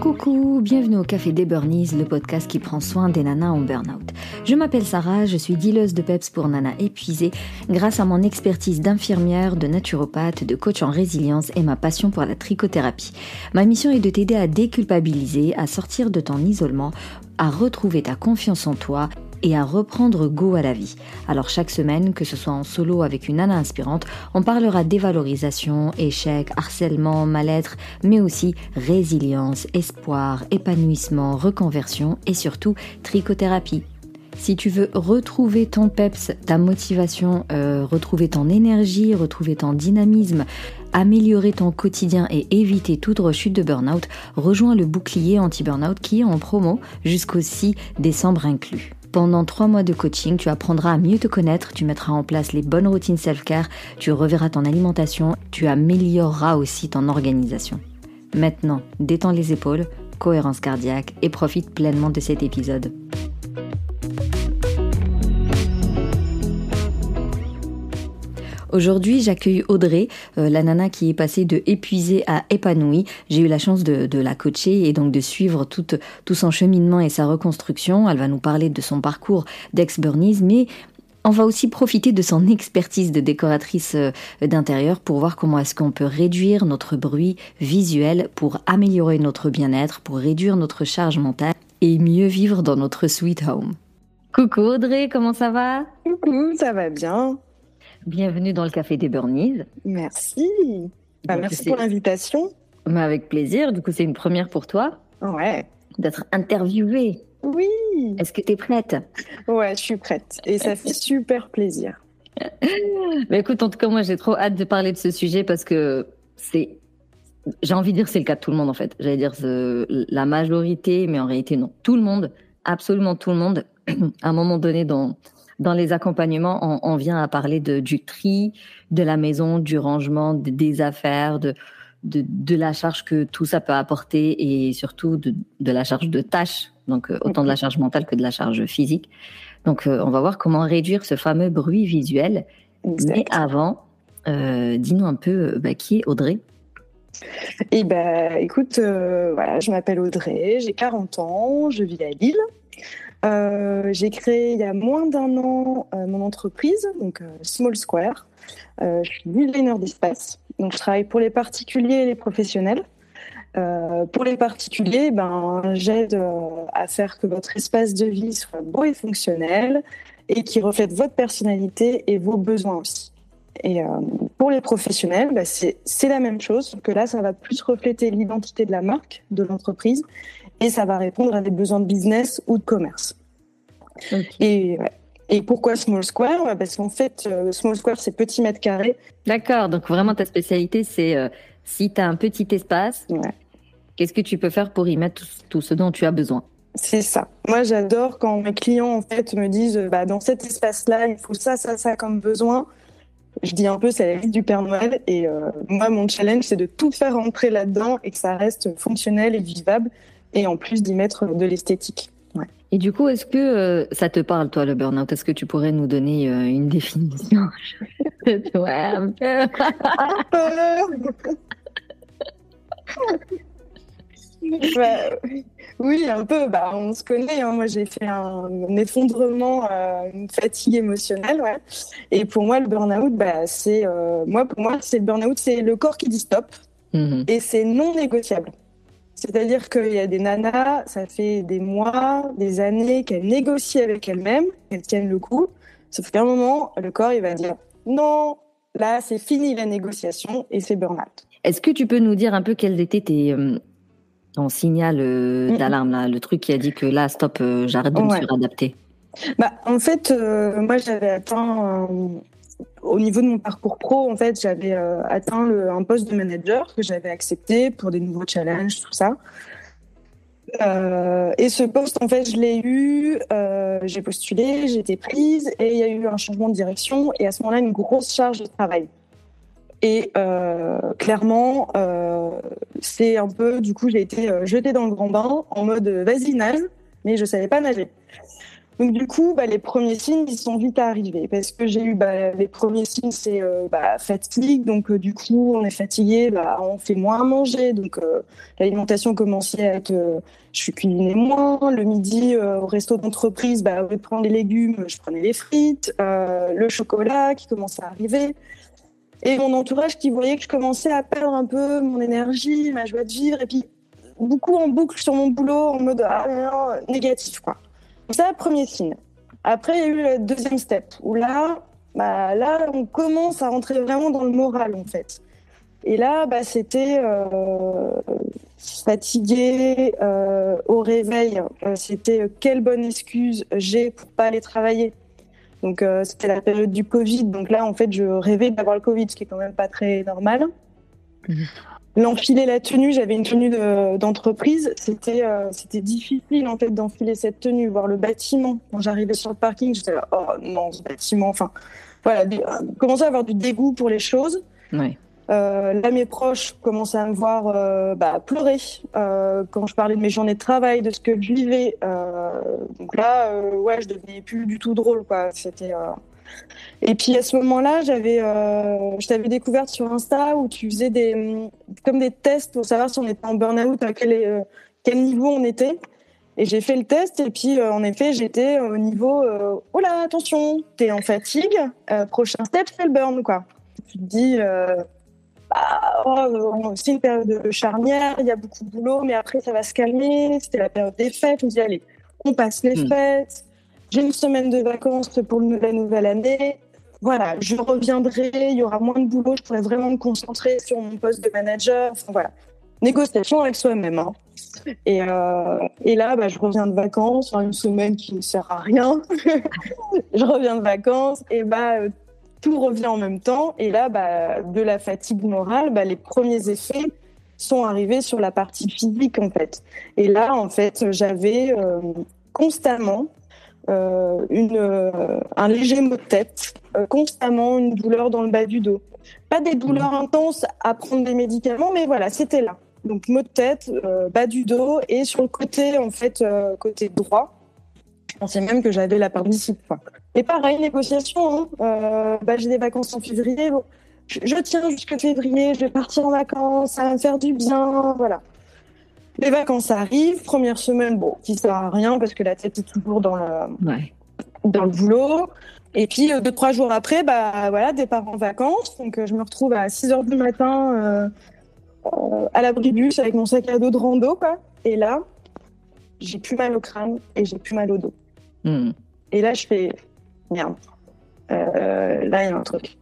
Coucou, bienvenue au Café des Burnies, le podcast qui prend soin des nanas en burn-out. Je m'appelle Sarah, je suis dealeuse de PEPS pour nanas épuisées grâce à mon expertise d'infirmière, de naturopathe, de coach en résilience et ma passion pour la trichothérapie. Ma mission est de t'aider à déculpabiliser, à sortir de ton isolement, à retrouver ta confiance en toi et à reprendre goût à la vie. Alors chaque semaine, que ce soit en solo avec une nana inspirante, on parlera dévalorisation, échec, harcèlement, mal-être, mais aussi résilience, espoir, épanouissement, reconversion et surtout trichothérapie. Si tu veux retrouver ton peps, ta motivation, euh, retrouver ton énergie, retrouver ton dynamisme, améliorer ton quotidien et éviter toute rechute de burn-out, rejoins le bouclier anti-burnout qui est en promo jusqu'au 6 décembre inclus. Pendant trois mois de coaching, tu apprendras à mieux te connaître, tu mettras en place les bonnes routines self-care, tu reverras ton alimentation, tu amélioreras aussi ton organisation. Maintenant, détends les épaules, cohérence cardiaque et profite pleinement de cet épisode. Aujourd'hui, j'accueille Audrey, euh, la nana qui est passée de épuisée à épanouie. J'ai eu la chance de, la coacher et donc de suivre tout, tout son cheminement et sa reconstruction. Elle va nous parler de son parcours d'ex-burnies, mais on va aussi profiter de son expertise de décoratrice euh, d'intérieur pour voir comment est-ce qu'on peut réduire notre bruit visuel pour améliorer notre bien-être, pour réduire notre charge mentale et mieux vivre dans notre sweet home. Coucou Audrey, comment ça va? Coucou, ça va bien. Bienvenue dans le Café des Burnies. Merci. Bah, merci pour l'invitation. Mais avec plaisir. Du coup, c'est une première pour toi. Ouais. D'être interviewée. Oui. Est-ce que tu es prête? Ouais, je suis prête. Et ça fait super plaisir. Mais écoute, en tout cas, moi, j'ai trop hâte de parler de ce sujet parce que c'est. J'ai envie de dire c'est le cas de tout le monde en fait. J'allais dire la majorité, mais en réalité non. Tout le monde, absolument tout le monde, à un moment donné dans dans les accompagnements, on, vient à parler de, du tri de la maison, du rangement des affaires, de, de, la charge que tout ça peut apporter et surtout de, la charge de tâches, donc euh, autant de la charge mentale que de la charge physique. Donc, euh, on va voir comment réduire ce fameux bruit visuel. Mais avant, euh, dis-nous un peu bah, qui est Audrey? Eh ben, écoute, voilà, je m'appelle Audrey, j'ai 40 ans, je vis à Lille. Euh, j'ai créé il y a moins d'un an euh, mon entreprise, donc euh, Small Square. je suis designer d'espace, donc je travaille pour les particuliers et les professionnels. pour les particuliers, ben, j'aide à faire que votre espace de vie soit beau et fonctionnel et qui reflète votre personnalité et vos besoins aussi. Et pour les professionnels, ben, c'est la même chose, que là, ça va plus refléter l'identité de la marque, de l'entreprise, et ça va répondre à des besoins de business ou de commerce. Et, et pourquoi Small Square? Parce qu'en fait, euh, Small Square, c'est petit mètre carré. D'accord, donc vraiment ta spécialité, c'est euh, si tu as un petit espace, qu'est-ce que tu peux faire pour y mettre tout, ce dont tu as besoin? C'est ça. Moi, j'adore quand mes clients en fait me disent, bah, dans cet espace-là, il faut ça, ça, ça comme besoin. Je dis un peu, c'est la vie du Père Noël. Et euh, moi, mon challenge, c'est de tout faire rentrer là-dedans et que ça reste fonctionnel et vivable et en plus d'y mettre de l'esthétique. Et du coup, est-ce que euh, ça te parle, toi, le burn-out? Est-ce que tu pourrais nous donner euh, une définition? Ouais, un peu. un peu. oui, un peu. Bah, on se connaît. Hein. Moi, j'ai fait un, effondrement, euh, une fatigue émotionnelle. Ouais. Et pour moi, le burn-out, bah, c'est moi, pour moi, c'est le burn-out, c'est le corps qui dit stop, mmh et c'est non négociable. C'est-à-dire qu'il y a des nanas, ça fait des mois, des années qu'elles négocient avec elles-mêmes, qu'elles tiennent le coup. Sauf qu'à un moment, le corps, il va dire non, là, c'est fini la négociation et c'est burn-out. Est-ce que tu peux nous dire un peu quels étaient tes, euh, ton signal euh, d'alarme, là, le truc qui a dit que là, stop, euh, j'arrête de me suradapter? Bah, En fait, moi, j'avais atteint au niveau de mon parcours pro, en fait, j'avais euh, atteint un poste de manager que j'avais accepté pour des nouveaux challenges, tout ça. Euh, et ce poste, en fait, je l'ai eu, euh, j'ai postulé, j'ai été prise, et il y a eu un changement de direction, et à ce moment-là, une grosse charge de travail. Et clairement, c'est un peu, du coup, j'ai été jetée dans le grand bain en mode vas-y nage, mais je savais pas nager. Donc du coup, bah, les premiers signes, ils sont vite arrivés parce que j'ai eu bah, les premiers signes, c'est euh, bah, fatigue. Donc euh, du coup, on est fatigué, bah, on fait moins à manger. Donc euh, l'alimentation commençait à être, je cuisinais moins. Le midi, au resto d'entreprise, bah, au lieu de prendre les légumes, je prenais les frites, le chocolat qui commençait à arriver. Et mon entourage qui voyait que je commençais à perdre un peu mon énergie, ma joie de vivre, et puis beaucoup en boucle sur mon boulot, en mode ah, négatif quoi. Le premier signe. Après, il y a eu le deuxième step, où là, bah, là, on commence à rentrer vraiment dans le moral, en fait. Et là, bah, c'était euh, fatigué euh, au réveil. Euh, c'était quelle bonne excuse j'ai pour pas aller travailler. Donc, c'était la période du Covid. Donc là, en fait, je rêvais d'avoir le Covid, ce qui est quand même pas très normal. L'enfiler la tenue, j'avais une tenue d'entreprise, c'était euh, c'était difficile en fait d'enfiler cette tenue, voir le bâtiment. Quand j'arrivais sur le parking, j'étais là, oh non, ce bâtiment, enfin voilà, euh, commençais à avoir du dégoût pour les choses. Euh, là, mes proches commençaient à me voir bah, pleurer quand je parlais de mes journées de travail, de ce que je vivais. donc là, ouais, je devenais plus du tout drôle, quoi. C'était et puis à ce moment-là, j'avais, euh, je t'avais découverte sur Insta où tu faisais des, comme des tests pour savoir si on était en burn-out, à quel, euh, quel niveau on était. Et j'ai fait le test et puis euh, en effet, j'étais au niveau, oh là, attention, t'es en fatigue, prochain step, c'est le burn, quoi. Tu te dis, bah, oh, c'est une période charnière, il y a beaucoup de boulot, mais après ça va se calmer. C'était la période des fêtes. Me dis, allez, on passe les hmm. fêtes j'ai une semaine de vacances pour la nouvelle année. Voilà, je reviendrai, il y aura moins de boulot, je pourrais vraiment me concentrer sur mon poste de manager. Voilà, négociation avec soi-même. Hein. Et, euh, et, là, bah, je reviens de vacances, une semaine qui ne sert à rien. je reviens de vacances et bah, tout revient en même temps. Et là, bah, de la fatigue morale, bah, les premiers effets sont arrivés sur la partie physique en fait. Et là, en fait, j'avais euh, constamment euh, une, euh, un léger mot de tête, euh, constamment une douleur dans le bas du dos. Pas des douleurs intenses à prendre des médicaments, mais voilà, c'était là. Donc mot de tête, bas du dos et sur le côté en fait côté droit. Je pensais même que j'avais la l'appendicite. Et pareil, négociation. Hein. bah, j'ai des vacances en février. je, je tiens jusqu'à février. Je vais partir en vacances. Ça va me faire du bien. Voilà. Les vacances arrivent, première semaine, bon, qui sert à rien parce que la tête est toujours dans le, dans le boulot. Et puis, euh, deux, trois jours après, bah, voilà, départ en vacances. Donc, euh, je me retrouve à 6 heures du matin euh, à l'abri bus avec mon sac à dos de rando, quoi. Et là, j'ai plus mal au crâne et j'ai plus mal au dos. Hmm. Et là, je fais merde. là, il y a un truc.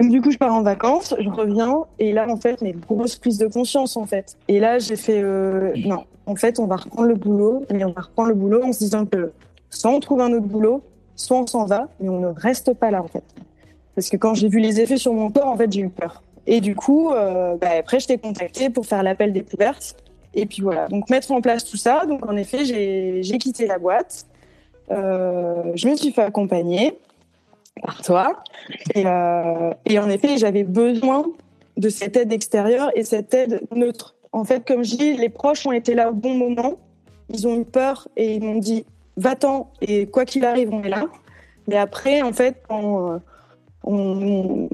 Donc, du coup, je pars en vacances, je reviens, et là, en fait, une grosse prise de conscience, en fait. Et là, j'ai fait, euh, non, en fait, on va reprendre le boulot, et on va reprendre le boulot en se disant que soit on trouve un autre boulot, soit on s'en va, mais on ne reste pas là, en fait. Parce que quand j'ai vu les effets sur mon corps, en fait, j'ai eu peur. Et du coup, euh, bah, après, je t'ai contacté pour faire l'appel découverte. Et puis voilà, donc mettre en place tout ça. Donc en effet, j'ai quitté la boîte. Euh, je me suis fait accompagner par toi. Euh, et, en effet, j'avais besoin de cette aide extérieure et cette aide neutre. En fait, comme je dis, les proches ont été là au bon moment. Ils ont eu peur et ils m'ont dit va-t'en et quoi qu'il arrive, on est là. Mais après, en fait, on, on,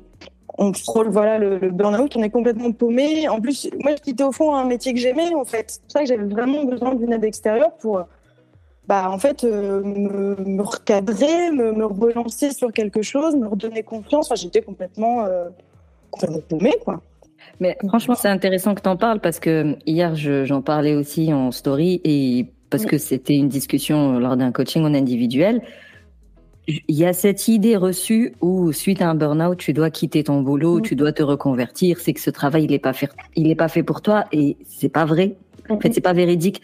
on frôle voilà, le, le burn-out, on est complètement paumé. En plus, moi, je quittais au fond un métier que j'aimais, en fait. C'est pour ça que j'avais vraiment besoin d'une aide extérieure pour bah, en fait, euh, me, recadrer, me, relancer sur quelque chose, me redonner confiance. j'étais complètement, euh, paumée, quoi. Mais franchement, c'est intéressant que tu en parles parce que hier, j'en parlais aussi en story et parce que c'était une discussion lors d'un coaching en individuel. Il y a cette idée reçue où, suite à un burn-out, tu dois quitter ton boulot, tu dois te reconvertir. C'est que ce travail, il n'est pas fait, il est pas fait pour toi et c'est pas vrai. En fait, c'est pas véridique.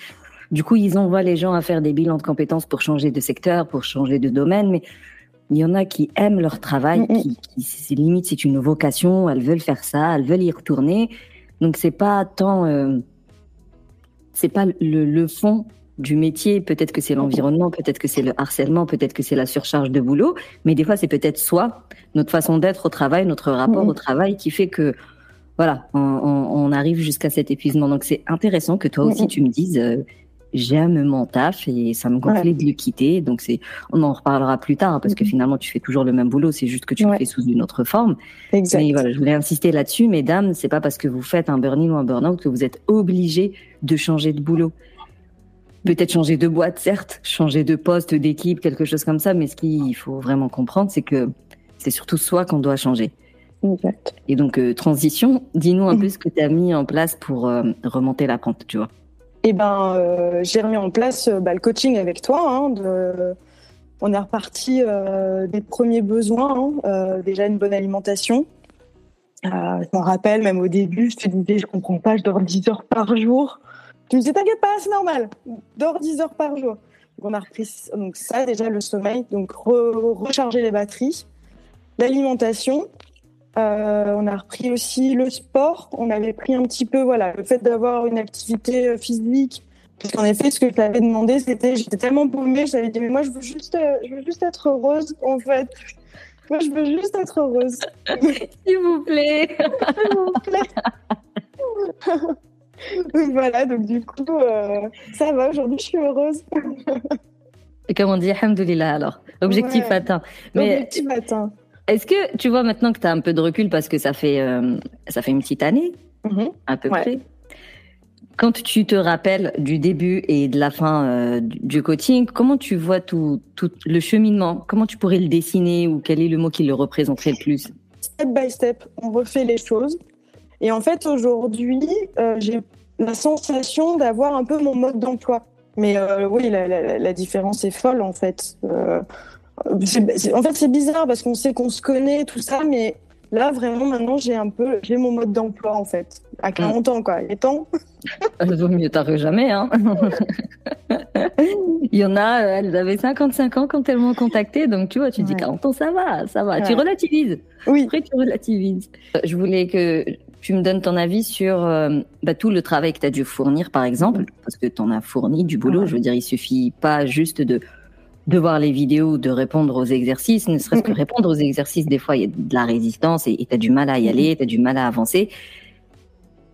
Du coup, ils envoient les gens à faire des bilans de compétences pour changer de secteur, pour changer de domaine, mais il y en a qui aiment leur travail, qui, qui limite c'est une vocation, elles veulent faire ça, elles veulent y retourner. Donc c'est pas tant, euh, c'est pas le, le, fond du métier. Peut-être que c'est l'environnement, peut-être que c'est le harcèlement, peut-être que c'est la surcharge de boulot, mais des fois c'est peut-être soit notre façon d'être au travail, notre rapport au travail qui fait que voilà, on, on, on arrive jusqu'à cet épuisement. Donc c'est intéressant que toi aussi tu me dises. Euh, j'aime mon taf et ça me gonflait de le quitter. Donc c'est, on en reparlera plus tard parce que finalement tu fais toujours le même boulot, c'est juste que tu le fais sous une autre forme. Exact. Mais voilà, je voulais insister là-dessus, mesdames, c'est pas parce que vous faites un burn-in ou un burn-out que vous êtes obligé de changer de boulot. Peut-être changer de boîte, certes, changer de poste, d'équipe, quelque chose comme ça, mais ce qu'il faut vraiment comprendre, c'est que c'est surtout soi qu'on doit changer. Exact. Et donc, euh, transition, dis-nous un mm-hmm. peu ce que tu as mis en place pour euh, remonter la pente, tu vois. Eh ben, euh, j'ai remis en place bah, le coaching avec toi. Hein. On est reparti des premiers besoins, hein, déjà une bonne alimentation. je me rappelle, même au début, je te disais, je comprends pas, je dors 10 heures par jour. Tu me disais, t'inquiète pas, c'est normal, dors 10 heures par jour. On a repris donc ça, déjà le sommeil, donc recharger les batteries, l'alimentation, euh, on a repris aussi le sport. On avait pris un petit peu, voilà, le fait d'avoir une activité euh, physique. Parce qu'en effet, ce que je t'avais demandé, c'était, j'étais tellement paumée, j'avais dit, mais moi, je veux juste, euh, je veux juste être heureuse, en fait. Moi, je veux juste être heureuse. S'il vous plaît. S'il vous plaît. donc voilà, donc du coup, ça va, aujourd'hui, je suis heureuse. Et comme on dit, alhamdoulilah alors. Objectif atteint. Mais... Objectif atteint. Est-ce que tu vois maintenant que tu as un peu de recul parce que ça fait, euh, ça fait une petite année, mm-hmm. à peu près. Quand tu te rappelles du début et de la fin euh, du coaching, comment tu vois tout, tout le cheminement? Comment tu pourrais le dessiner ou quel est le mot qui le représenterait le plus? Step by step, on refait les choses. Et en fait, aujourd'hui, euh, j'ai la sensation d'avoir un peu mon mode d'emploi. Mais oui, la, la, la, différence est folle en fait en fait, c'est bizarre parce qu'on sait qu'on se connaît, tout ça, mais là, vraiment, maintenant, j'ai un peu, j'ai mon mode d'emploi, en fait. À 40 mm. ans, quoi. Il est temps. Vaut mieux tard que jamais, hein. Il y en a, elles avaient 55 ans quand elles m'ont contacté, donc tu vois, tu dis 40 ans, ça va, ça va. Tu relativises. Oui. Après, tu relativises. Je voulais que tu me donnes ton avis sur euh, bah, tout le travail que tu as dû fournir, par exemple, parce que tu en as fourni du boulot. Je veux dire, il suffit pas juste de de voir les vidéos, de répondre aux exercices, ne serait-ce que répondre aux exercices, des fois il y a de la résistance et tu as du mal à y aller, tu as du mal à avancer.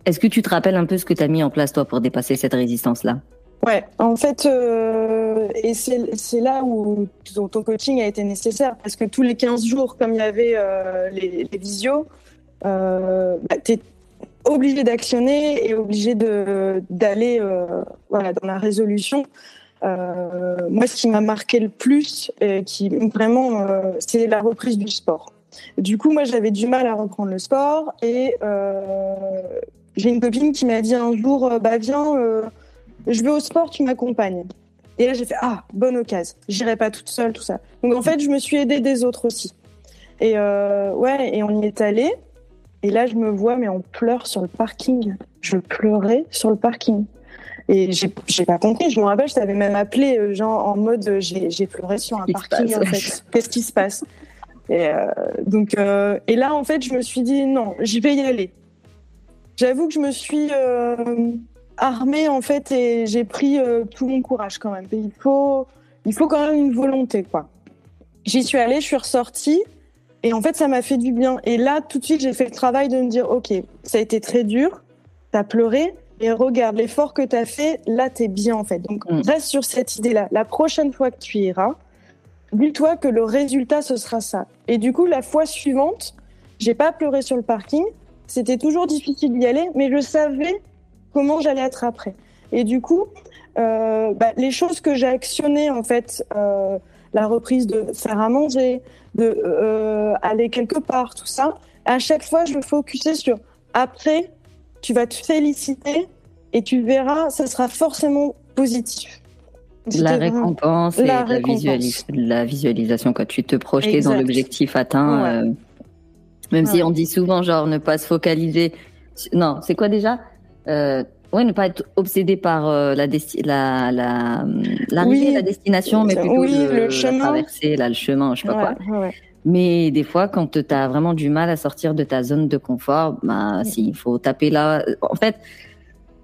Est-ce que tu te rappelles un peu ce que tu as mis en place toi pour dépasser cette résistance-là? Ouais, en fait, euh, et c'est là où ton, coaching a été nécessaire parce que tous les 15 jours, comme il y avait euh, les, les, visios, euh, bah, tu es obligé d'actionner et obligé d'aller voilà, dans la résolution. Euh, moi, ce qui m'a marqué le plus, et qui vraiment, euh, c'est la reprise du sport. Du coup, moi, j'avais du mal à reprendre le sport et euh, j'ai une copine qui m'a dit un jour, bah viens, je vais au sport, tu m'accompagnes. Et là, j'ai fait ah bonne occasion, j'irai pas toute seule, tout ça. Donc en fait, je me suis aidée des autres aussi. Et ouais, et on y est allé. Et là, je me vois, mais on pleure sur le parking. Je pleurais sur le parking. Et j'ai pas compris. Je me rappelle, je t'avais même appelé, euh, genre en mode euh, j'ai pleuré sur un parking en fait. Qu'est-ce qui se passe? Et, euh, donc, euh, et là, en fait, je me suis dit non, j'y vais y aller. J'avoue que je me suis euh, armée en fait et j'ai pris tout mon courage quand même. il faut, il faut quand même une volonté quoi. J'y suis allée, je suis ressortie et en fait, ça m'a fait du bien. Et là, tout de suite, j'ai fait le travail de me dire ok, ça a été très dur, t'as pleuré, et regarde l'effort que tu as fait, là, tu es bien en fait. Donc, mm. reste sur cette idée-là. La prochaine fois que tu iras, dis-toi que le résultat, ce sera ça. Et du coup, la fois suivante, j'ai pas pleuré sur le parking. C'était toujours difficile d'y aller, mais je savais comment j'allais être après. Et du coup, euh, bah, les choses que j'ai actionnées, en fait, euh, la reprise de faire à manger, de euh, aller quelque part, tout ça, à chaque fois, je me focusais sur après, tu vas te féliciter et tu verras, ça sera forcément positif. La récompense et la, la, visualisation, quand tu te projetais dans l'objectif atteint. Euh, même si on dit souvent, genre, ne pas se focaliser. Non, c'est quoi déjà? Euh, Ouais, ne pas être obsédé par euh, la, la, la, l'arrivée, la destination, mais plutôt le, chemin. La traversée, là, le chemin, je sais pas quoi. Mais des fois, quand tu as vraiment du mal à sortir de ta zone de confort, bah, s'il faut taper là. En fait,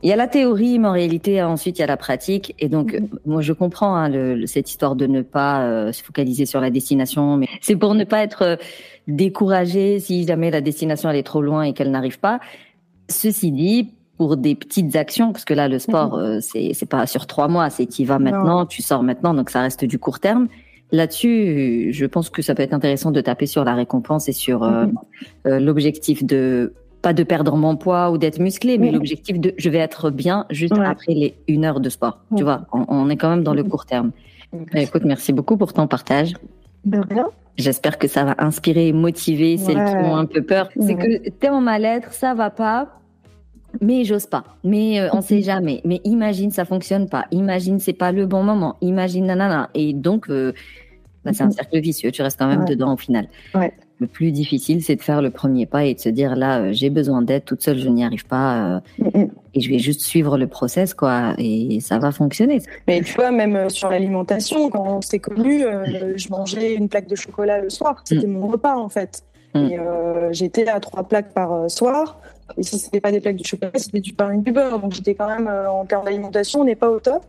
il y a la théorie, mais en réalité, ensuite, il y a la pratique. Et donc, mm-hmm. moi, je comprends hein, le, cette histoire de ne pas euh, se focaliser sur la destination, mais c'est pour ne pas être euh, découragé si jamais la destination elle est trop loin et qu'elle n'arrive pas. Ceci dit, pour des petites actions, parce que là, le sport, Mhm. euh, c'est c'est pas sur trois mois, c'est tu y vas maintenant, tu sors maintenant, donc ça reste du court terme. Là-dessus, je pense que ça peut être intéressant de taper sur la récompense et sur euh, Mhm. euh, l'objectif de pas de perdre mon poids ou d'être musclé, mais l'objectif de je vais être bien juste Ouais. après les une heure de sport. Tu vois, on, on est quand même dans le court terme. Bah, écoute, merci beaucoup pour ton partage. De rien. J'espère que ça va inspirer et motiver celles qui Ouais. ont un peu peur. C'est Ouais. que t'es en mal-être, ça va pas, mais j'ose pas. Mais euh, on sait jamais. Mais imagine ça fonctionne pas. Imagine c'est pas le bon moment. Imagine nanana. Et donc euh, bah, c'est un cercle vicieux. Tu restes quand même Ouais. dedans au final. Ouais. Le plus difficile, c'est de faire le premier pas et de se dire là, euh, j'ai besoin d'aide. Toute seule, je n'y arrive pas. euh, Mm, mm. et je vais juste suivre le process, quoi. Et ça va fonctionner. Mais tu vois, même sur l'alimentation, quand on s'est connus, euh, je mangeais une plaque de chocolat le soir. C'était mon repas, en fait. Mm. Et j'étais à trois plaques par soir. Et si c'était pas des plaques de chocolat, c'était du pain et du beurre. Donc j'étais quand même, euh, en termes d'alimentation, on n'est pas au top.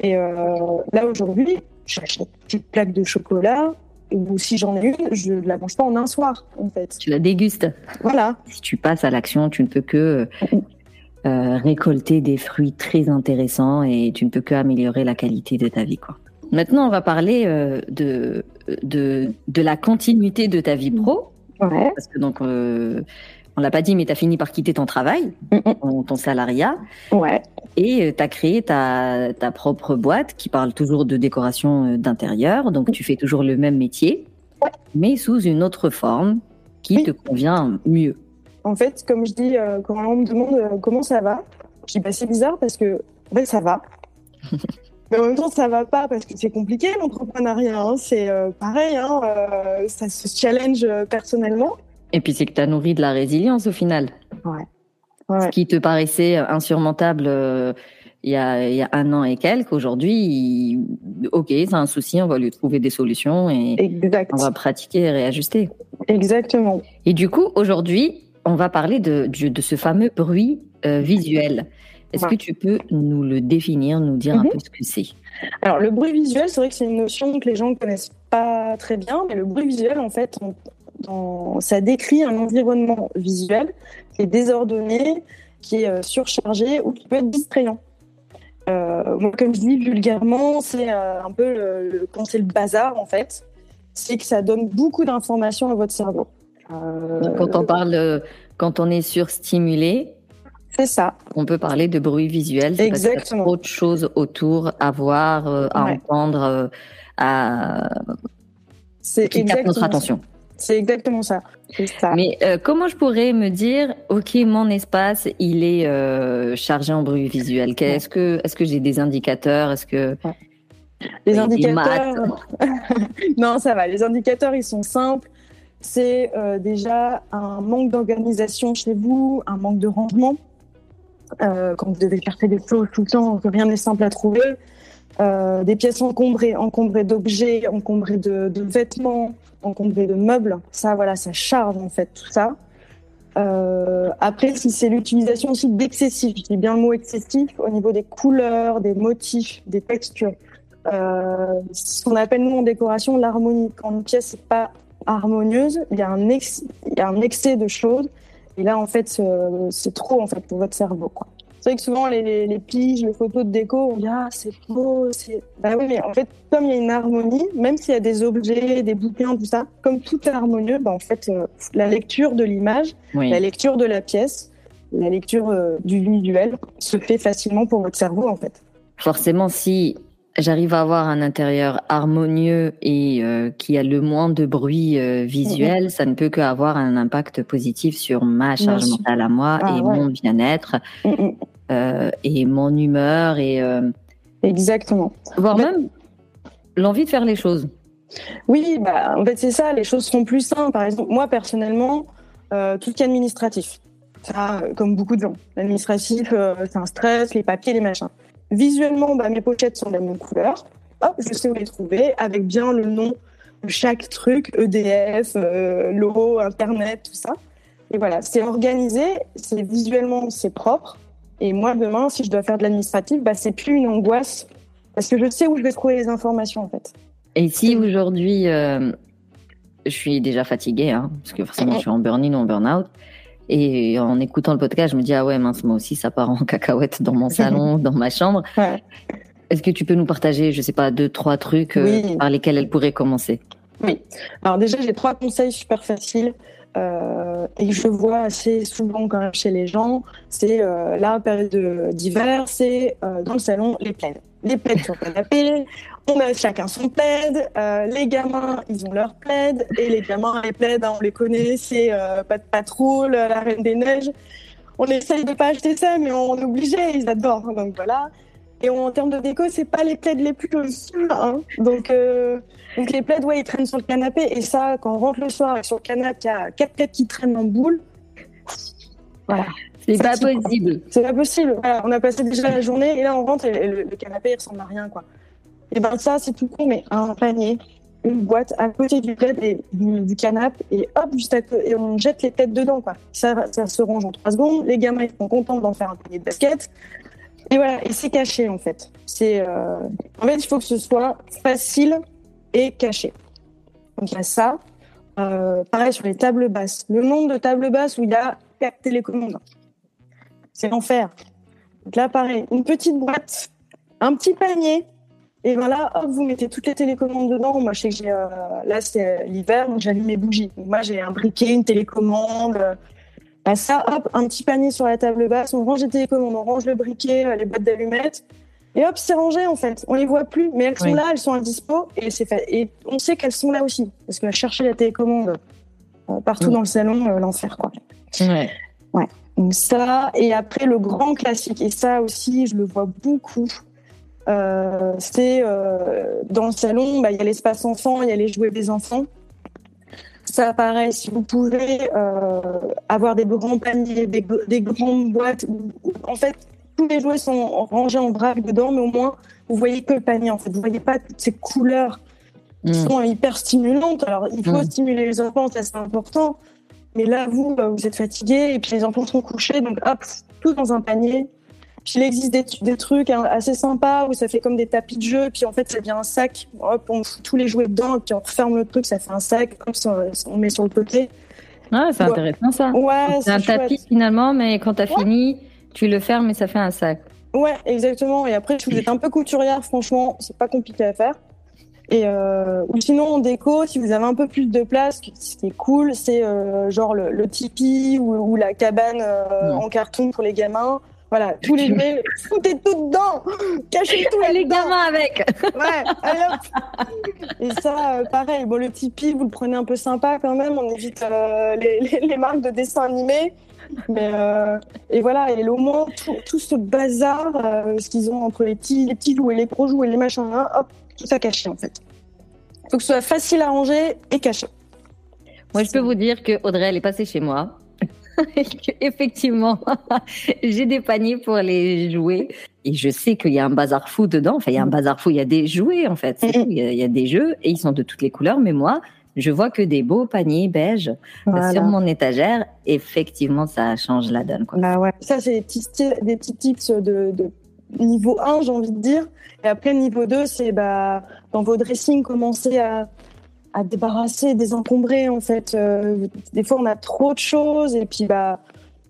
Et euh, là, aujourd'hui, j'achète une petite plaque de chocolat. Ou si j'en ai une, je ne la mange pas en un soir, en fait. Tu la dégustes. Voilà. si tu passes à l'action, tu ne peux que euh, récolter des fruits très intéressants et tu ne peux que améliorer la qualité de ta vie. Quoi. Maintenant, on va parler euh, de, de, de la continuité de ta vie pro. Ouais. Parce que donc, euh, on l'a pas dit, mais tu as fini par quitter ton travail, Mm, ton, ton salariat, Ouais. et tu as créé ta, ta propre boîte qui parle toujours de décoration euh, d'intérieur. Donc, tu fais toujours le même métier, Ouais. mais sous une autre forme qui Oui. te convient mieux. En fait, comme je dis, euh, quand on me demande euh, comment ça va, je dis bah, c'est bizarre parce que en fait, ça va. Mais en même temps, ça va pas parce que c'est compliqué l'entrepreneuriat. hein. C'est euh, pareil, hein, euh, ça se challenge euh, personnellement. Et puis c'est que tu as nourri de la résilience au final. Ouais. Ce qui te paraissait insurmontable euh, il y, a, il y a un an et quelques, aujourd'hui, il- ok, c'est un souci, on va lui trouver des solutions et Exact. on va pratiquer et réajuster. Exactement. Et du coup, aujourd'hui, on va parler de, ce fameux bruit euh, visuel. Est-ce Ouais. que tu peux nous le définir, nous dire un Mhm. peu ce que c'est? Alors, le bruit visuel, c'est vrai que c'est une notion que les gens ne connaissent pas très bien, mais le bruit visuel, en fait, on- ça décrit un environnement visuel qui est désordonné, qui est euh, surchargé ou qui peut être distrayant. Euh, moi, comme je dis vulgairement, c'est euh, un peu le, le- quand c'est le bazar, en fait, c'est que ça donne beaucoup d'informations à votre cerveau. Euh, Quand on parle, euh, quand on est surstimulé, c'est ça. on peut parler de bruit visuel. C'est parce qu'il y a Exactement. trop de choses autour à voir, euh, à Ouais. entendre, à C'est qui captent notre exactement attention. C'est exactement ça. Mais euh, comment je pourrais me dire, ok, mon espace, il est euh, chargé en bruit visuel. Est-ce que, est-ce que j'ai des indicateurs? Est-ce que Les des indicateurs. non, ça va. Les indicateurs, ils sont simples. C'est euh, déjà un manque d'organisation chez vous, un manque de rangement. Quand vous devez chercher des choses tout le temps, que rien n'est simple à trouver. Euh, des pièces encombrées, encombrées d'objets, encombrées de, de vêtements, encombrées de meubles. Ça, voilà, ça charge en fait tout ça. Euh, après, si c'est l'utilisation aussi d'excessif, je dis bien le mot excessif, au niveau des couleurs, des motifs, des textures. Euh, ce qu'on appelle nous en décoration l'harmonie. Quand une pièce n'est pas harmonieuse, il y, a un il y a un excès de choses. Et là, en fait, c'est trop en fait pour votre cerveau. quoi. C'est vrai que souvent, les, les, les piges, les photos de déco, on dit Ah, c'est beau. c'est- Bah oui, mais en fait, comme il y a une harmonie, même s'il y a des objets, des bouquins, tout ça, comme tout est harmonieux, bah, en fait, euh, la lecture de l'image, oui. la lecture de la pièce, la lecture euh, du visuel se fait facilement pour votre cerveau, en fait. forcément, si j'arrive à avoir un intérieur harmonieux et euh, qui a le moins de bruit euh, visuel, ça ne peut qu'avoir un impact positif sur ma charge mentale à moi Ah, et ouais. mon bien-être Mm, mm. euh, et mon humeur et euh, Exactement. voire Mais- même l'envie de faire les choses. Oui, bah, en fait, c'est ça, les choses seront plus simples. Par exemple, moi, personnellement, euh, tout ce qui est administratif, ça, euh, comme beaucoup de gens, l'administratif, euh, c'est un stress, les papiers, les machins. Visuellement, bah, mes pochettes sont de la même couleur. Hop, je sais où les trouver, avec bien le nom de chaque truc, EDF, euh, logo, Internet, tout ça. Et voilà, c'est organisé, c'est visuellement, c'est propre. Et moi, demain, si je dois faire de l'administratif, bah, c'est plus une angoisse, parce que je sais où je vais trouver les informations, en fait. Et si aujourd'hui, euh, je suis déjà fatiguée, hein, parce que forcément je suis en burn-in ou en burn-out, Et en écoutant le podcast, je me dis ah ouais mince moi aussi ça part en cacahuète dans mon salon, dans ma chambre. Est-ce que tu peux nous partager, je sais pas, deux trois trucs euh, par lesquels elle pourrait commencer? Oui. Alors déjà j'ai trois conseils super faciles. Euh, et je vois assez souvent quand même chez les gens, c'est euh, la période d'hiver, c'est euh, dans le salon les plaides. Les plaides sur le canapé, on a chacun son plaid, euh, les gamins ils ont leur plaid, et les gamins les plaids hein, on les connaît, c'est pas de patrouille, la reine des neiges. On essaye de pas acheter ça, mais on est obligé, ils adorent, hein, donc voilà. Et en termes de déco, c'est pas les plaids les plus jolis. Hein. Donc, euh, donc les plaids, ouais, ils traînent sur le canapé. Et ça, quand on rentre le soir et sur le canapé, il y a quatre plaids qui traînent en boule. Voilà. C'est pas possible. C'est pas possible. Voilà, on a passé déjà la journée et là on rentre et le, canapé il ressemble à rien quoi. Et ben ça c'est tout con mais un panier, une boîte à côté du canapé et hop juste à et on jette les plaids dedans quoi. Ça, ça se range en trois secondes. Les gamins ils sont contents d'en faire un panier de basket. Et voilà, et c'est caché en fait. C'est euh... en fait il faut que ce soit facile et caché. Donc il y a ça. Euh, pareil sur les tables basses. Le nombre de tables basses où il y a quatre télécommandes, c'est l'enfer. Donc là pareil, une petite boîte, un petit panier. Et voilà, hop, vous mettez toutes les télécommandes dedans. Moi, je sais que j'ai, euh, là, c'est l'hiver, donc j'allume mes bougies. Donc, moi, j'ai un briquet, une télécommande, bah, ça, hop, un petit panier sur la table basse, on range les télécommandes, on range le briquet, euh, les boîtes d'allumettes, et hop, c'est rangé en fait. On les voit plus, mais elles sont là, elles sont à dispo, et c'est fait. Et on sait qu'elles sont là aussi, parce que chercher la télécommande euh, partout dans le salon, euh, l'enfer quoi. Ouais. Ouais. Donc ça, et après le grand classique, et ça aussi, je le vois beaucoup. C'est dans le salon, bah, il y a l'espace enfant, il y a les jouets des enfants. Ça apparaît si vous pouvez euh, avoir des grands paniers, des, grandes boîtes. en fait, tous les jouets sont rangés en vrac dedans, mais au moins, vous voyez que le panier. En fait, vous voyez pas toutes ces couleurs qui mm. sont hyper stimulantes. Alors, il faut mm. stimuler les enfants, ça c'est important. Mais là, vous, bah, vous êtes fatigué et puis les enfants sont couchés, donc hop, tout dans un panier. Puis il existe des, trucs hein, assez sympas où ça fait comme des tapis de jeu, puis en fait ça devient un sac. Hop, on fout tous les jouets dedans, et puis on referme le truc, ça fait un sac, comme ça, on met sur le côté. Ah, c'est intéressant ça. Ouais, c'est un tapis finalement, mais quand tu as fini, tu le fermes et ça fait un sac. Ouais, exactement. Et après, si vous êtes un peu couturière, franchement, c'est pas compliqué à faire. Et euh, ou sinon en déco, si vous avez un peu plus de place, ce qui est cool, c'est euh, genre le, le tipi ou, la cabane euh, en carton pour les gamins. Voilà, tous les jouets, foutez tout dedans, cachez tout les gamins avec. Ouais, allez hop. Et ça, euh, pareil. Bon, le Tipeee, vous le prenez un peu sympa quand même. On évite euh, les, les, marques de dessins animés. Mais euh, et voilà, et au moins tout, ce bazar, ce qu'ils ont entre les petits, les petits jouets, les gros jouets, les machins, hein, hop, tout ça caché en fait. Faut que ce soit facile à ranger et caché. Moi, je peux vous dire que Audrey, elle est passée chez moi. Effectivement, j'ai des paniers pour les jouets et je sais qu'il y a un bazar fou dedans. Enfin, il y a un bazar fou, il y a des jouets en fait. Il y, a, des jeux et ils sont de toutes les couleurs. Mais moi, je vois que des beaux paniers beige sur mon étagère. Effectivement, ça change la donne. Quoi. Bah ouais. Ça, c'est des petits, des petits tips de, de niveau 1, j'ai envie de dire. Et après, niveau 2, c'est bah, dans vos dressings, commencer à à débarrasser, désencombrer en fait. Euh, des fois, on a trop de choses et puis bah,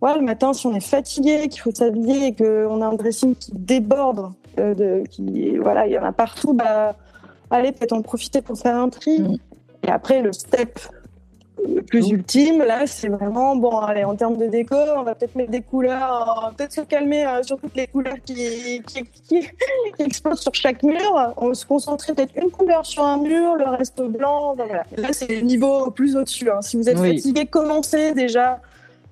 ouais, le matin, si on est fatigué, qu'il faut s'habiller et qu'on a un dressing qui déborde, euh, de, qui voilà, il y en a partout, bah, allez, peut-être en profiter pour faire un tri. Mm. Et après, le step plus ultime, là, c'est vraiment, bon, allez, en termes de déco, on va peut-être mettre des couleurs, on va peut-être se calmer euh, sur toutes les couleurs qui, qui, qui, explosent sur chaque mur. On va se concentrer peut-être une couleur sur un mur, le reste blanc. voilà. Là, c'est le niveau plus au-dessus. Hein. Si vous êtes fatigué, commencez déjà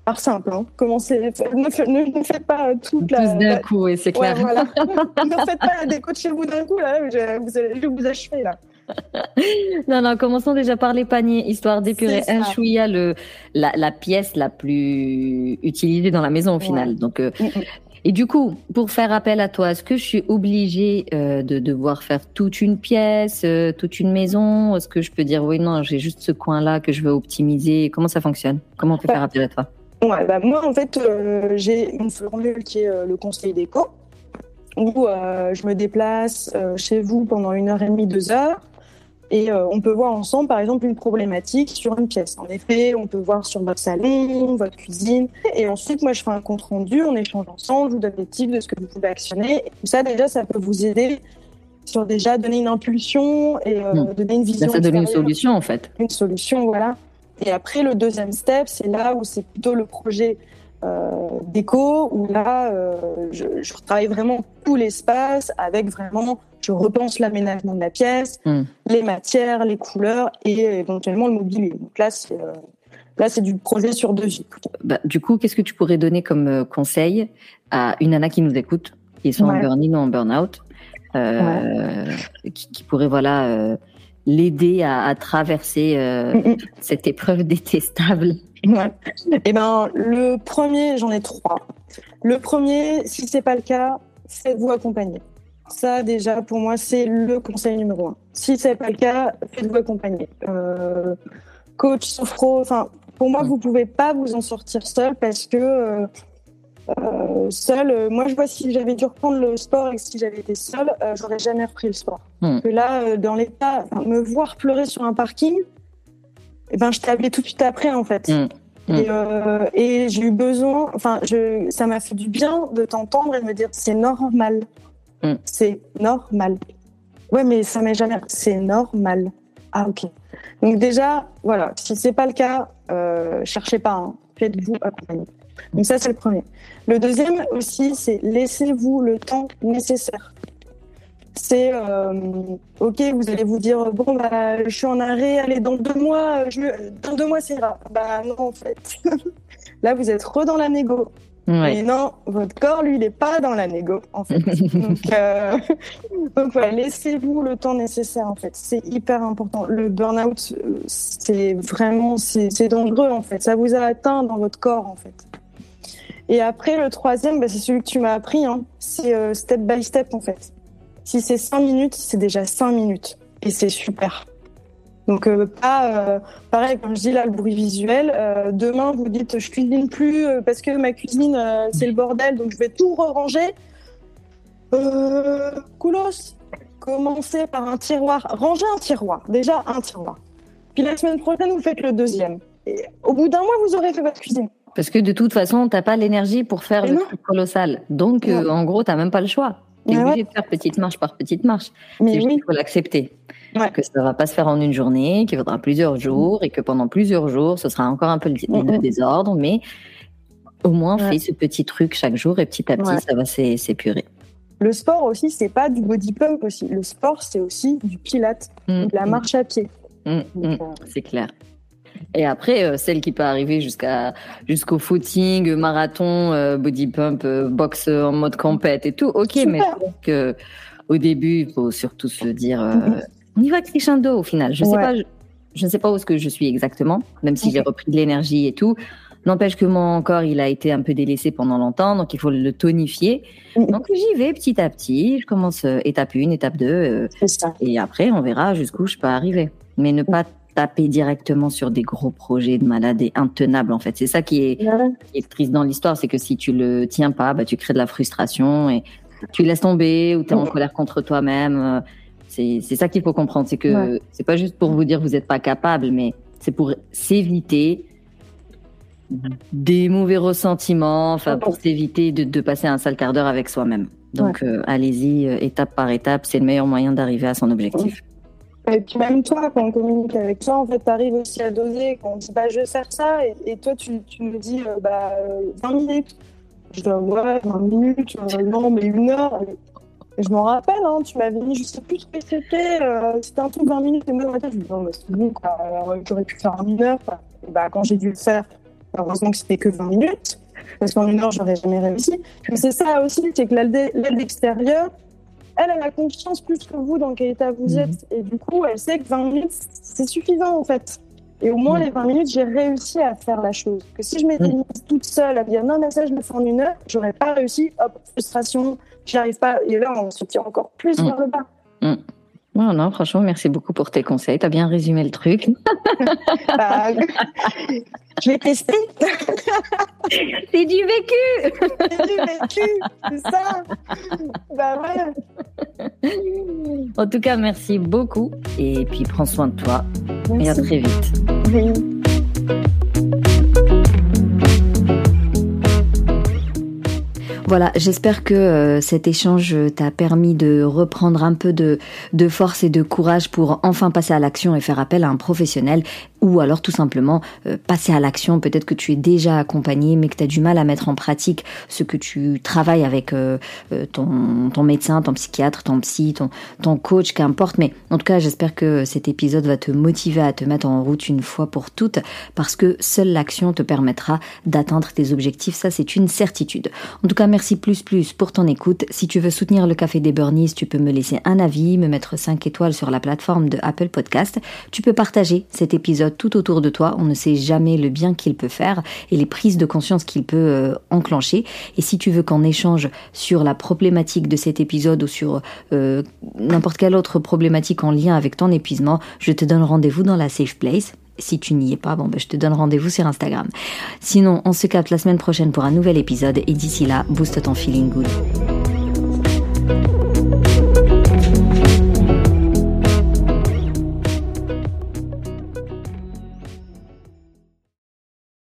par simple. Hein. Commencez, ne, faites pas toute la. D'un coup, oui, c'est clair. voilà. ne faites pas la déco de chez vous d'un coup, là, je, vous, je vous achever, là. Non, non, commençons déjà par les paniers, histoire d'épurer un chouïa le, la, la, pièce la plus utilisée dans la maison au final. Donc, euh, mm, mm. Et du coup, pour faire appel à toi, est-ce que je suis obligée euh, de devoir faire toute une pièce, euh, toute une maison? Est-ce que je peux dire oui, non, j'ai juste ce coin-là que je veux optimiser? Comment ça fonctionne? Comment on peut bah, faire appel à toi? ouais, bah Moi, en fait, j'ai une formule qui est le conseil déco, où je me déplace chez vous pendant une heure et demie, deux heures. Et euh, on peut voir ensemble, par exemple, une problématique sur une pièce. En effet, on peut voir sur votre salon, votre cuisine. Et ensuite, moi, je fais un compte rendu, on échange ensemble, je vous donne des tips de ce que vous pouvez actionner. Et ça, déjà, ça peut vous aider sur déjà donner une impulsion et euh, hmm. donner une vision. Ça donne une solution, en fait. Une solution, voilà. Et après, le deuxième step, c'est là où c'est plutôt le projet déco, où là, je, je travaille vraiment tout l'espace avec vraiment je repense l'aménagement de la pièce, hmm. les matières, les couleurs et éventuellement le mobilier. Donc là, c'est euh, là, c'est du projet sur deux vies. Bah, du coup, qu'est-ce que tu pourrais donner comme euh, conseil à une nana qui nous écoute, qui soit en burn-in ou en burn-out, euh, qui, pourrait voilà l'aider à, traverser mm, mm. cette épreuve détestable? Ouais. Eh ben, le premier, j'en ai trois. Le premier, si c'est pas le cas, faites-vous accompagner. Ça, déjà, pour moi, c'est le conseil numéro un. Si ce n'est pas le cas, faites-vous accompagner. Euh, coach, sophro, enfin, pour moi, vous pouvez pas vous en sortir seul parce que euh, euh, seul, moi, je vois si j'avais dû reprendre le sport et si j'avais été seule, j'aurais jamais repris le sport. Hmm. Que là, dans l'état, me voir pleurer sur un parking, eh ben, je t'ai appelé tout de suite après, en fait. Hmm. Hmm. Et, et j'ai eu besoin, enfin, je, ça m'a fait du bien de t'entendre et de me dire c'est normal. Mm. C'est normal. Ouais, mais ça m'est jamais. C'est normal. Ah, ok. Donc, déjà, voilà, si c'est pas le cas, euh, cherchez pas, hein. faites-vous accompagner. Donc, ça, c'est le premier. Le deuxième aussi, c'est laissez-vous le temps nécessaire. C'est euh, ok, vous allez vous dire bon bah je suis en arrêt, allez dans deux mois, je, dans deux mois c'est grave. Bah non en fait, là vous êtes re dans la négo. Mais non, votre corps, lui, il n'est pas dans la négo, en fait. donc, euh, donc voilà, laissez-vous le temps nécessaire, en fait. C'est hyper important. Le burn-out, euh, c'est vraiment, c'est dangereux, en fait. Ça vous a atteint dans votre corps, en fait. Et après, le troisième, bah, c'est celui que tu m'as appris. Hein. C'est euh, step by step, en fait. Si c'est cinq minutes, c'est déjà cinq minutes. Et c'est super. Donc euh, pas euh, pareil comme je dis là le bruit visuel. Euh, demain vous dites je cuisine plus parce que ma cuisine c'est le bordel donc je vais tout ranger. Euh, Koulos, commencez par un tiroir, rangez un tiroir, déjà un tiroir. Puis la semaine prochaine vous faites le deuxième. Et au bout d'un mois vous aurez fait votre cuisine. Parce que de toute façon t'as pas l'énergie pour faire le truc colossal. Donc en gros t'as même pas le choix. T'es obligé de faire petite marche par petite marche. Mais il faut l'accepter que ça ne va pas se faire en une journée, qu'il faudra plusieurs mm. jours et que pendant plusieurs jours, ce sera encore un peu le, mm, mm. désordre, mais au moins fais ce petit truc chaque jour et petit à petit, ça va s'épurer. Le sport aussi, c'est pas du body pump aussi. Le sport, c'est aussi du pilate, de la marche à pied. Euh, c'est clair. Et après, euh, celle qui peut arriver jusqu'à jusqu'au footing, marathon, euh, body pump, boxe en mode compète et tout. Ok, mais que au début, il faut surtout se dire, on y va crescendo au final. Je sais pas, je, ne sais pas où est-ce que je suis exactement, même si j'ai repris de l'énergie et tout. N'empêche que mon corps, il a été un peu délaissé pendant longtemps, donc il faut le tonifier. Donc j'y vais petit à petit. Je commence euh, étape 1, étape 2. Euh, et après, on verra jusqu'où je peux arriver. Mais ne pas taper directement sur des gros projets de malade et intenables, en fait. C'est ça qui est, qui est triste dans l'histoire, c'est que si tu le tiens pas, bah, tu crées de la frustration et tu laisses tomber ou tu es en colère contre toi-même. Euh, c'est ça qu'il faut comprendre. C'est que c'est pas juste pour vous dire vous n'êtes pas capable, mais c'est pour s'éviter des mauvais ressentiments, enfin pour s'éviter de, passer un sale quart d'heure avec soi-même. Donc euh, allez-y euh, étape par étape, c'est le meilleur moyen d'arriver à son objectif. Et puis même toi, quand on communique avec toi, en fait, tu arrives aussi à doser. Quand on dit bah, je vais faire ça, et, toi tu, me dis euh, bah, 20 minutes. Je dis ouais, 20 minutes, non, mais une heure je m'en rappelle, hein, tu m'avais dit, je sais plus ce que c'était, euh, c'était un truc 20 minutes, et moi dans ma tête, je me dis, non, mais c'est bon, j'aurais pu faire en une heure. bah, quand j'ai dû le faire, heureusement que c'était que 20 minutes, parce qu'en une heure, j'aurais jamais réussi. Mais c'est ça aussi, c'est que l'aide extérieure, elle, elle a confiance plus que vous dans quel état vous mhm. êtes. Et du coup, elle sait que 20 minutes, c'est suffisant, en fait. Et au moins, mhm. les 20 minutes, j'ai réussi à faire la chose. Que si je m'étais mhm. mise toute seule à dire non, mais ça, je le fais en une heure, j'aurais pas réussi. Hop, frustration, j'arrive pas. Et là, on se tire encore plus vers le bas. Non, non, franchement, merci beaucoup pour tes conseils. Tu as bien résumé le truc. bah, je l'ai testé. c'est du vécu. c'est du vécu, c'est ça. Bah ouais. en tout cas, merci beaucoup. Et puis, prends soin de toi. Et à très vite. Voilà, j'espère que euh, cet échange t'a permis de reprendre un peu de, de force et de courage pour enfin passer à l'action et faire appel à un professionnel ou alors tout simplement euh, passer à l'action. Peut-être que tu es déjà accompagné mais que tu as du mal à mettre en pratique ce que tu travailles avec euh, ton, ton médecin, ton psychiatre, ton psy, ton, ton coach, qu'importe. Mais en tout cas, j'espère que cet épisode va te motiver à te mettre en route une fois pour toutes parce que seule l'action te permettra d'atteindre tes objectifs. Ça, c'est une certitude. En tout cas, plus plus pour ton écoute. Si tu veux soutenir le Café des Burnies, tu peux me laisser un avis, me mettre 5 étoiles sur la plateforme de Apple Podcast. Tu peux partager cet épisode tout autour de toi. On ne sait jamais le bien qu'il peut faire et les prises de conscience qu'il peut euh, enclencher. Et si tu veux qu'on échange sur la problématique de cet épisode ou sur euh, n'importe quelle autre problématique en lien avec ton épuisement, je te donne rendez-vous dans la Safe Place si tu n'y es pas, bon, ben, je te donne rendez-vous sur Instagram. Sinon, on se capte la semaine prochaine pour un nouvel épisode et d'ici là, booste ton feeling good.